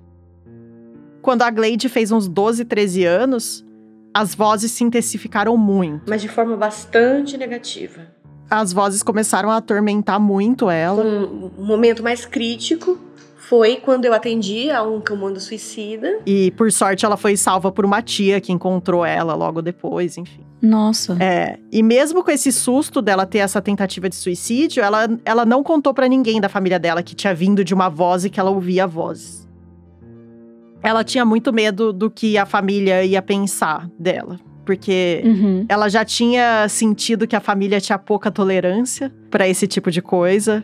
Quando a Glade fez uns 12, 13 anos, as vozes se intensificaram muito. Mas de forma bastante negativa. As vozes começaram a atormentar muito ela. Um momento mais crítico foi quando eu atendi a um comando suicida. E por sorte ela foi salva por uma tia que encontrou ela logo depois, enfim. Nossa. É, e mesmo com esse susto dela ter essa tentativa de suicídio, ela, ela não contou para ninguém da família dela que tinha vindo de uma voz e que ela ouvia vozes ela tinha muito medo do que a família ia pensar dela. Porque uhum. ela já tinha sentido que a família tinha pouca tolerância para esse tipo de coisa.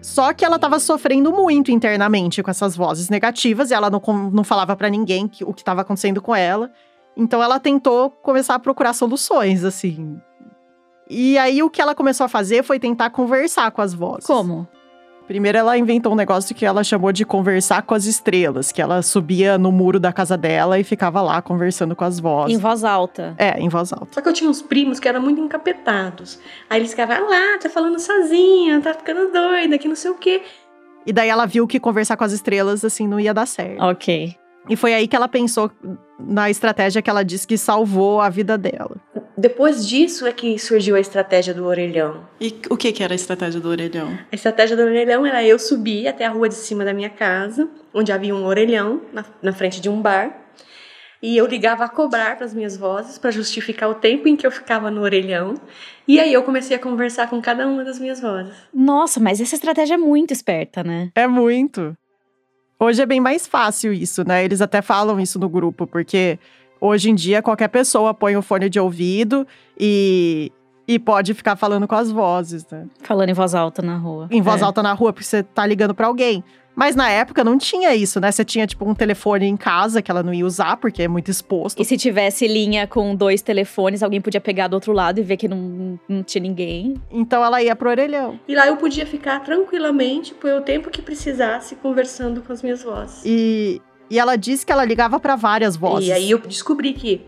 Só que ela estava sofrendo muito internamente com essas vozes negativas e ela não, não falava para ninguém que, o que estava acontecendo com ela. Então ela tentou começar a procurar soluções, assim. E aí o que ela começou a fazer foi tentar conversar com as vozes. Como? Primeiro ela inventou um negócio que ela chamou de conversar com as estrelas, que ela subia no muro da casa dela e ficava lá conversando com as vozes. Em voz alta. É, em voz alta. Só que eu tinha uns primos que eram muito encapetados. Aí eles ficavam, ah lá, tá falando sozinha, tá ficando doida, que não sei o quê. E daí ela viu que conversar com as estrelas, assim, não ia dar certo. Ok. E foi aí que ela pensou na estratégia que ela disse que salvou a vida dela. Depois disso é que surgiu a estratégia do orelhão. E o que, que era a estratégia do orelhão? A estratégia do orelhão era eu subir até a rua de cima da minha casa, onde havia um orelhão na, na frente de um bar, e eu ligava a cobrar para as minhas vozes para justificar o tempo em que eu ficava no orelhão. E aí eu comecei a conversar com cada uma das minhas vozes. Nossa, mas essa estratégia é muito esperta, né? É muito. Hoje é bem mais fácil isso, né? Eles até falam isso no grupo, porque hoje em dia qualquer pessoa põe o fone de ouvido e, e pode ficar falando com as vozes, né? Falando em voz alta na rua. Em voz É. alta na rua, porque você tá ligando pra alguém. Mas na época não tinha isso, né? Você tinha, tipo, um telefone em casa que ela não ia usar, porque é muito exposto. E se tivesse linha com dois telefones, alguém podia pegar do outro lado e ver que não, não tinha ninguém. Então ela ia pro orelhão. E lá eu podia ficar tranquilamente por o tempo que precisasse conversando com as minhas vozes. E, e ela disse que ela ligava pra várias vozes. E aí eu descobri que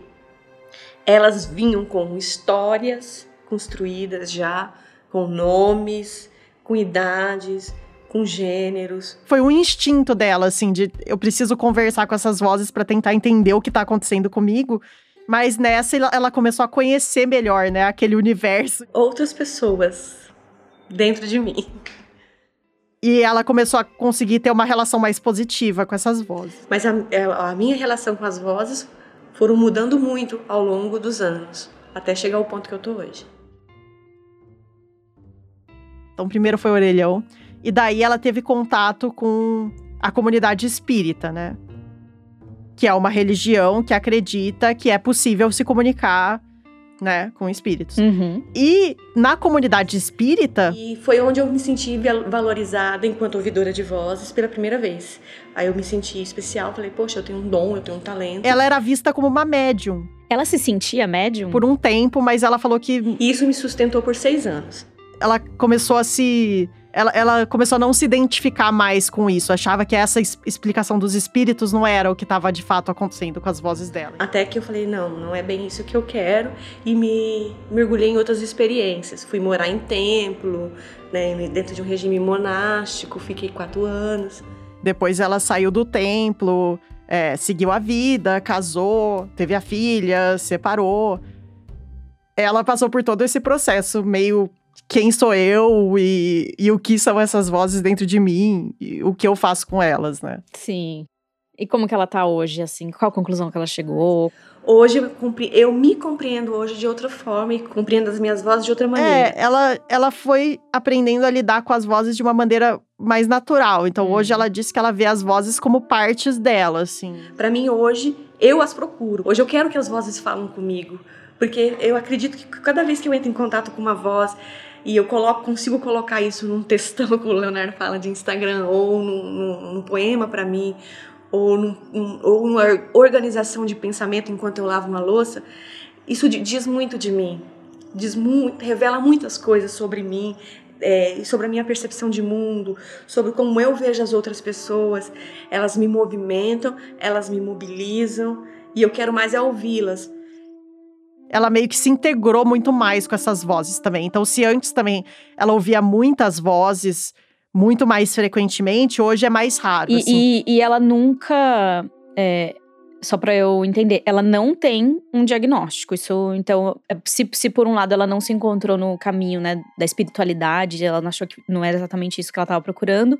elas vinham com histórias construídas já, com nomes, com idades, com gêneros. Foi um instinto dela, assim, de eu preciso conversar com essas vozes pra tentar entender o que tá acontecendo comigo. Mas nessa ela- ela começou a conhecer melhor, né? Aquele universo. Outras pessoas dentro de mim. E ela começou a conseguir ter uma relação mais positiva com essas vozes. Mas a, é, a minha relação com as vozes foram mudando muito ao longo dos anos, até chegar ao ponto que eu tô hoje. Então, primeiro foi o orelhão. E daí ela teve contato com a comunidade espírita, né? Que é uma religião que acredita que é possível se comunicar, né, com espíritos. Uhum. E na comunidade espírita, E foi onde eu me senti val- valorizada enquanto ouvidora de vozes pela primeira vez. Aí eu me senti especial, falei, poxa, eu tenho um dom, eu tenho um talento. ela era vista como uma médium Ela se sentia médium? por um tempo, mas ela falou que E isso me sustentou por seis anos. ela começou a se. Ela, ela começou a não se identificar mais com isso. Achava que essa es- explicação dos espíritos não era o que estava de fato acontecendo com as vozes dela. Até que eu falei, não, não é bem isso que eu quero. E me mergulhei em outras experiências. Fui morar em templo, né, dentro de um regime monástico, fiquei quatro anos. Depois ela saiu do templo, é, seguiu a vida, casou, teve a filha, separou. Ela passou por todo esse processo meio quem sou eu e, e o que são essas vozes dentro de mim, e o que eu faço com elas, né? Sim. E como que ela tá hoje, assim? Qual a conclusão que ela chegou? Hoje eu, compre- eu me compreendo hoje de outra forma e compreendo as minhas vozes de outra maneira. É, ela, ela foi aprendendo a lidar com as vozes de uma maneira mais natural. Então Hum. hoje ela diz que ela vê as vozes como partes dela, assim. Pra mim hoje, eu as procuro. Hoje eu quero que as vozes falem comigo, porque eu acredito que cada vez que eu entro em contato com uma voz e eu coloco, consigo colocar isso num textão, como o Leonardo fala de Instagram, ou num, num- num poema pra mim, ou, num, num- ou numa organização de pensamento enquanto eu lavo uma louça, isso di- diz muito de mim. Diz muito, revela muitas coisas sobre mim, é, sobre a minha percepção de mundo, sobre como eu vejo as outras pessoas. Elas me movimentam, elas me mobilizam e eu quero mais é ouvi-las. Ela meio que se integrou muito mais com essas vozes também. Então, se antes também ela ouvia muitas vozes muito mais frequentemente, hoje é mais raro. E, assim. e, e ela nunca. é, só pra eu entender, ela não tem um diagnóstico. Isso, então, é, se, se por um lado ela não se encontrou no caminho né, da espiritualidade, ela não achou que não era exatamente isso que ela estava procurando,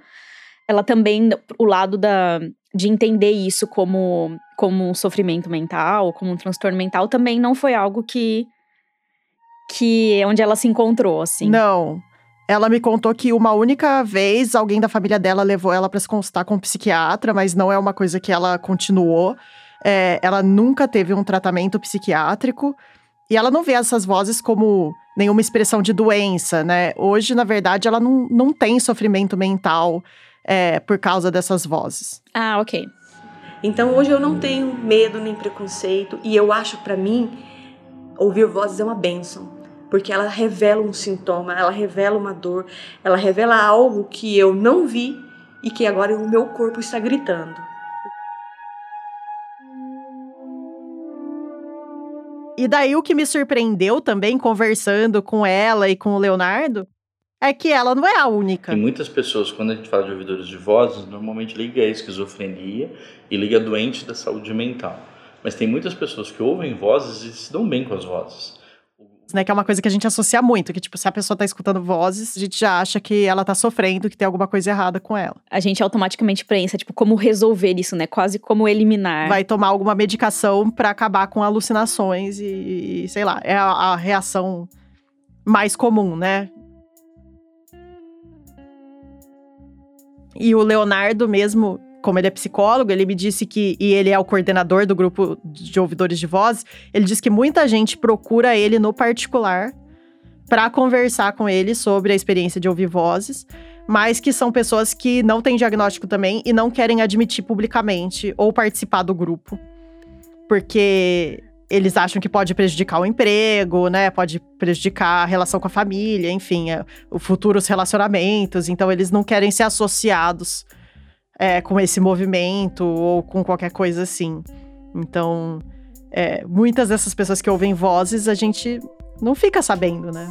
ela também, o lado da, de entender isso como, como um sofrimento mental, como um transtorno mental, também não foi algo que. que onde ela se encontrou, assim. Não. Ela me contou que uma única vez alguém da família dela levou ela para se consultar com um psiquiatra, mas não é uma coisa que ela continuou. É, ela nunca teve um tratamento psiquiátrico e ela não vê essas vozes como nenhuma expressão de doença, né? Hoje, na verdade, ela não, não tem sofrimento mental é, por causa dessas vozes. Ah, ok. Então hoje eu não tenho medo nem preconceito e eu acho pra mim ouvir vozes é uma bênção, porque ela revela um sintoma, ela revela uma dor, ela revela algo que eu não vi e que agora o meu corpo está gritando. E daí o que me surpreendeu também, conversando com ela e com o Leonardo, é que ela não é a única. Tem muitas pessoas, quando a gente fala de ouvidores de vozes, normalmente liga a esquizofrenia e liga doente da saúde mental. Mas tem muitas pessoas que ouvem vozes e se dão bem com as vozes. Né, que é uma coisa que a gente associa muito, que tipo, se a pessoa tá escutando vozes, a gente já acha que ela tá sofrendo, que tem alguma coisa errada com ela. A gente automaticamente pensa, tipo, como resolver isso, né? Quase como eliminar. Vai tomar alguma medicação para acabar com alucinações e, e, sei lá, é a, a reação mais comum, né? E o Leonardo mesmo, como ele é psicólogo, ele me disse que, e ele é o coordenador do grupo de ouvidores de voz, ele disse que muita gente procura ele no particular para conversar com ele sobre a experiência de ouvir vozes, mas que são pessoas que não têm diagnóstico também e não querem admitir publicamente ou participar do grupo. Porque eles acham que pode prejudicar o emprego, né? Pode prejudicar a relação com a família, enfim, é, os futuros relacionamentos. Então, eles não querem ser associados é, com esse movimento ou com qualquer coisa assim. Então, é, muitas dessas pessoas que ouvem vozes, a gente não fica sabendo, né?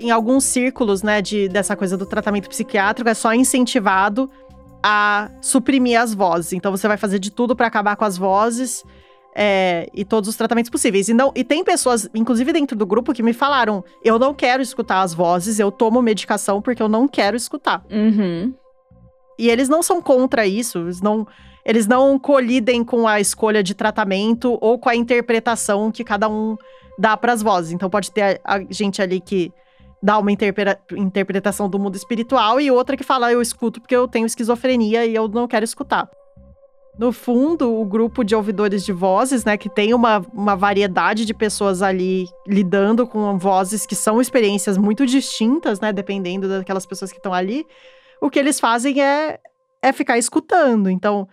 Em alguns círculos, né, de, dessa coisa do tratamento psiquiátrico, é só incentivado a suprimir as vozes. Então você vai fazer de tudo para acabar com as vozes é, e todos os tratamentos possíveis. E, não, e tem pessoas, inclusive dentro do grupo, que me falaram: eu não quero escutar as vozes, eu tomo medicação porque eu não quero escutar. Uhum. E eles não são contra isso, eles não, eles não colidem com a escolha de tratamento ou com a interpretação que cada um dá para as vozes. Então pode ter a, a gente ali que dá uma interpretação do mundo espiritual e outra que fala eu escuto porque eu tenho esquizofrenia e eu não quero escutar. No fundo, o grupo de ouvidores de vozes, né, que tem uma, uma variedade de pessoas ali lidando com vozes que são experiências muito distintas, né, dependendo daquelas pessoas que estão ali, o que eles fazem é, é ficar escutando. Então,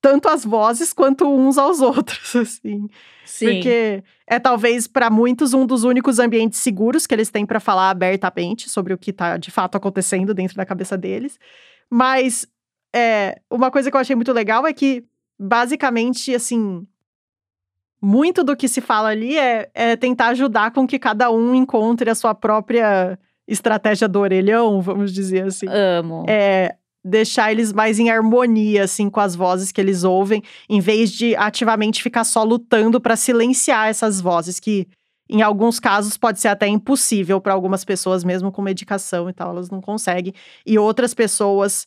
tanto as vozes quanto uns aos outros, assim. Sim. Porque é talvez para muitos um dos únicos ambientes seguros que eles têm para falar abertamente sobre o que tá de fato acontecendo dentro da cabeça deles. Mas é, uma coisa que eu achei muito legal é que basicamente assim, muito do que se fala ali é, é tentar ajudar com que cada um encontre a sua própria estratégia do orelhão, vamos dizer assim. Amo. É, deixar eles mais em harmonia, assim, com as vozes que eles ouvem, em vez de ativamente ficar só lutando para silenciar essas vozes, que em alguns casos pode ser até impossível para algumas pessoas, mesmo com medicação e tal, elas não conseguem. E outras pessoas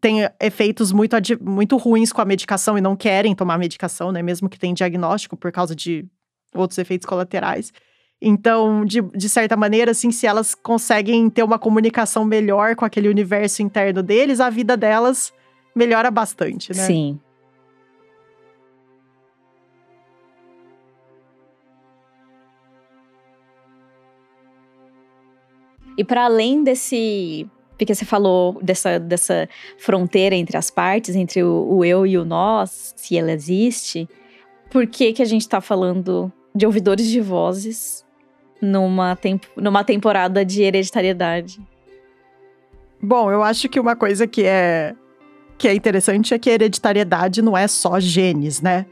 têm efeitos muito, muito ruins com a medicação e não querem tomar medicação, né? Mesmo que tenham diagnóstico por causa de outros efeitos colaterais. Então, de, de certa maneira, assim, se elas conseguem ter uma comunicação melhor com aquele universo interno deles, a vida delas melhora bastante, né? Sim. E para além desse. Porque você falou dessa, dessa fronteira entre as partes, entre o, o eu e o nós, se ela existe, por que, que a gente está falando de ouvidores de vozes numa, temp numa temporada de hereditariedade? Bom, eu acho que uma coisa que é que é interessante é que a hereditariedade não é só genes, né?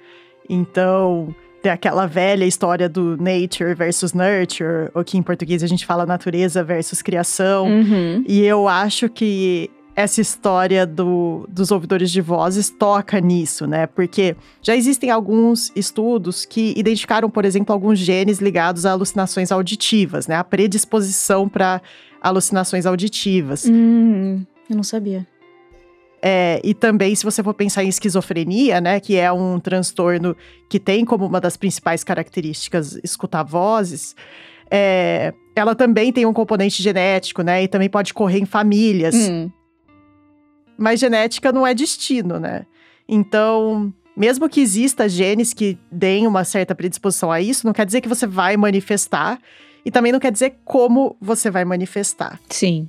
Então, tem aquela velha história do nature versus nurture, ou que em português a gente fala natureza versus criação. Uhum. E eu acho que essa história do, dos ouvidores de vozes toca nisso, né? Porque já existem alguns estudos que identificaram, por exemplo, alguns genes ligados a alucinações auditivas, né? A predisposição para alucinações auditivas. Hum, eu não sabia. É, e também, se você for pensar em esquizofrenia, né, que é um transtorno que tem como uma das principais características escutar vozes, é, ela também tem um componente genético, né, e também pode correr em famílias. Hum. Mas genética não é destino, né? Então, mesmo que exista genes que deem uma certa predisposição a isso, não quer dizer que você vai manifestar. E também não quer dizer como você vai manifestar. Sim.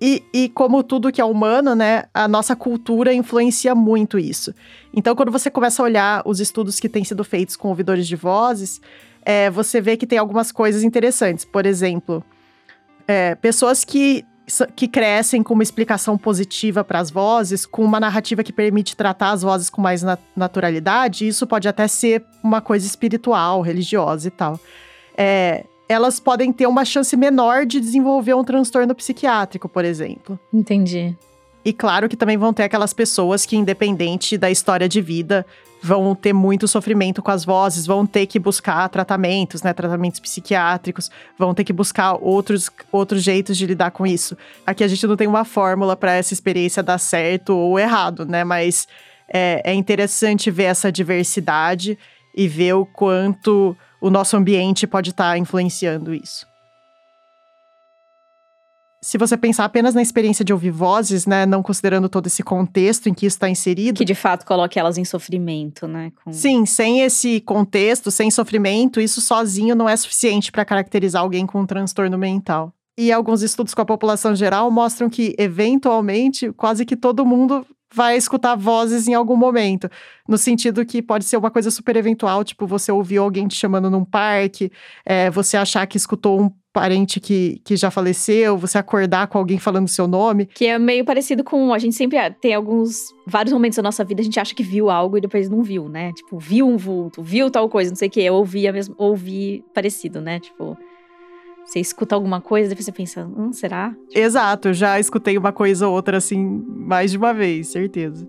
E, e, como tudo que é humano, né, a nossa cultura influencia muito isso. Então, quando você começa a olhar os estudos que têm sido feitos com ouvidores de vozes, é, você vê que tem algumas coisas interessantes. Por exemplo, é, pessoas que que crescem com uma explicação positiva para as vozes, com uma narrativa que permite tratar as vozes com mais nat naturalidade, isso pode até ser uma coisa espiritual, religiosa e tal. é, elas podem ter uma chance menor de desenvolver um transtorno psiquiátrico, por exemplo. Entendi. E claro que também vão ter aquelas pessoas que, independente da história de vida, vão ter muito sofrimento com as vozes, vão ter que buscar tratamentos, né, tratamentos psiquiátricos, vão ter que buscar outros, outros jeitos de lidar com isso. Aqui a gente não tem uma fórmula para essa experiência dar certo ou errado, né, mas é, é interessante ver essa diversidade e ver o quanto o nosso ambiente pode estar tá influenciando isso se você pensar apenas na experiência de ouvir vozes, né, não considerando todo esse contexto em que isso está inserido. Que de fato coloque elas em sofrimento, né? Com... Sim, sem esse contexto, sem sofrimento, isso sozinho não é suficiente para caracterizar alguém com um transtorno mental. E alguns estudos com a população geral mostram que, eventualmente, quase que todo mundo vai escutar vozes em algum momento. No sentido que pode ser uma coisa super eventual, tipo, você ouvir alguém te chamando num parque, é, você achar que escutou um parente que, que já faleceu, você acordar com alguém falando seu nome. Que é meio parecido com. A gente sempre tem alguns. Vários momentos da nossa vida a gente acha que viu algo e depois não viu, né? Tipo, viu um vulto, viu tal coisa, não sei o quê. Eu ouvi, a mesma, ouvi parecido, né? Tipo. Você escuta alguma coisa, depois você pensa, hum, será? Exato, já escutei uma coisa ou outra assim, mais de uma vez, certeza.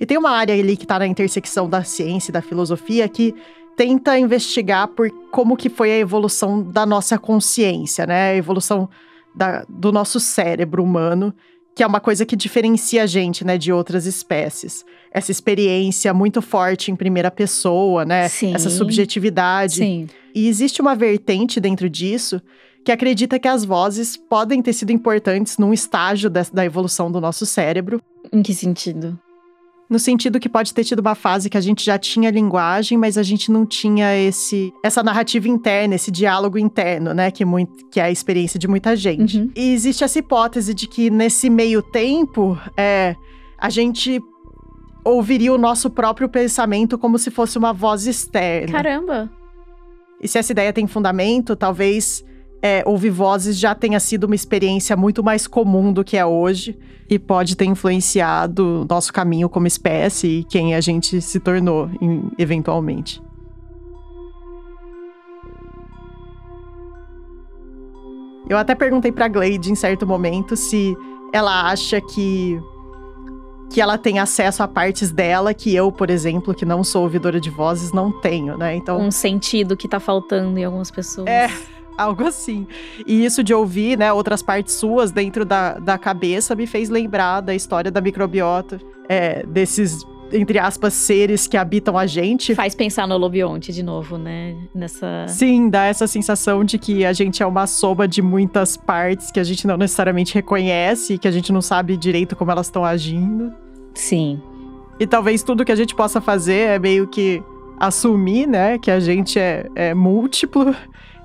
E tem uma área ali que está na intersecção da ciência e da filosofia que tenta investigar por como que foi a evolução da nossa consciência, né? A evolução da, do nosso cérebro humano, que é uma coisa que diferencia a gente, né, de outras espécies. Essa experiência muito forte em primeira pessoa, né? Sim. Essa subjetividade. Sim. E existe uma vertente dentro disso que acredita que as vozes podem ter sido importantes num estágio da, da evolução do nosso cérebro. Em que sentido? No sentido que pode ter tido uma fase que a gente já tinha linguagem, mas a gente não tinha esse essa narrativa interna, esse diálogo interno, né, que, muito, que é a experiência de muita gente. Uhum. E existe essa hipótese de que nesse meio tempo, é, a gente ouviria o nosso próprio pensamento como se fosse uma voz externa. Caramba! E se essa ideia tem fundamento, talvez é, ouvir vozes já tenha sido uma experiência muito mais comum do que é hoje e pode ter influenciado nosso caminho como espécie e quem a gente se tornou em, eventualmente. Eu até perguntei para Glade em certo momento se ela acha que que ela tem acesso a partes dela que eu, por exemplo, que não sou ouvidora de vozes, não tenho, né? Então um sentido que tá faltando em algumas pessoas. É, algo assim. E isso de ouvir, né, outras partes suas dentro da, da cabeça me fez lembrar da história da microbiota, é, desses entre aspas, seres que habitam a gente. Faz pensar no Lobionte de novo, né? Nessa. Sim, dá essa sensação de que a gente é uma soma de muitas partes que a gente não necessariamente reconhece, que a gente não sabe direito como elas estão agindo. Sim. E talvez tudo que a gente possa fazer é meio que assumir, né, que a gente é, é múltiplo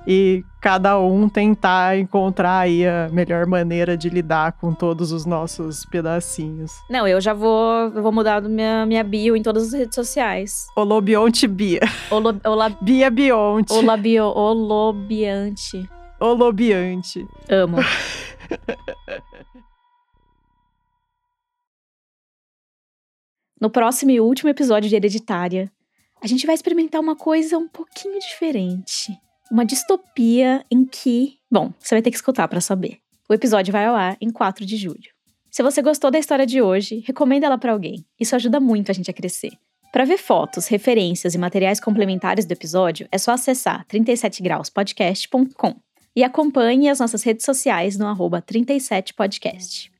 e cada um tentar encontrar aí a melhor maneira de lidar com todos os nossos pedacinhos. Não, eu já vou, eu vou mudar minha, minha bio em todas as redes sociais. Olobionte Bia. Olo, ola, Bia Bionte. Olabio, olobiante. Olobiante. Amo. no próximo e último episódio de Hereditária, a gente vai experimentar uma coisa um pouquinho diferente uma distopia em que. Bom, você vai ter que escutar para saber. O episódio vai ao ar em 4 de julho. Se você gostou da história de hoje, recomenda ela para alguém. Isso ajuda muito a gente a crescer. Para ver fotos, referências e materiais complementares do episódio, é só acessar 37grauspodcast.com e acompanhe as nossas redes sociais no arroba 37podcast.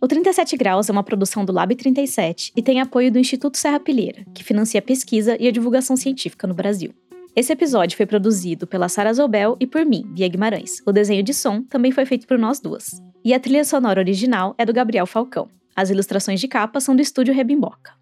O 37 Graus é uma produção do Lab 37 e tem apoio do Instituto Serra Pilheira, que financia a pesquisa e a divulgação científica no Brasil. Esse episódio foi produzido pela Sara Zobel e por mim, Bia Guimarães. O desenho de som também foi feito por nós duas. E a trilha sonora original é do Gabriel Falcão. As ilustrações de capa são do estúdio Rebimboca.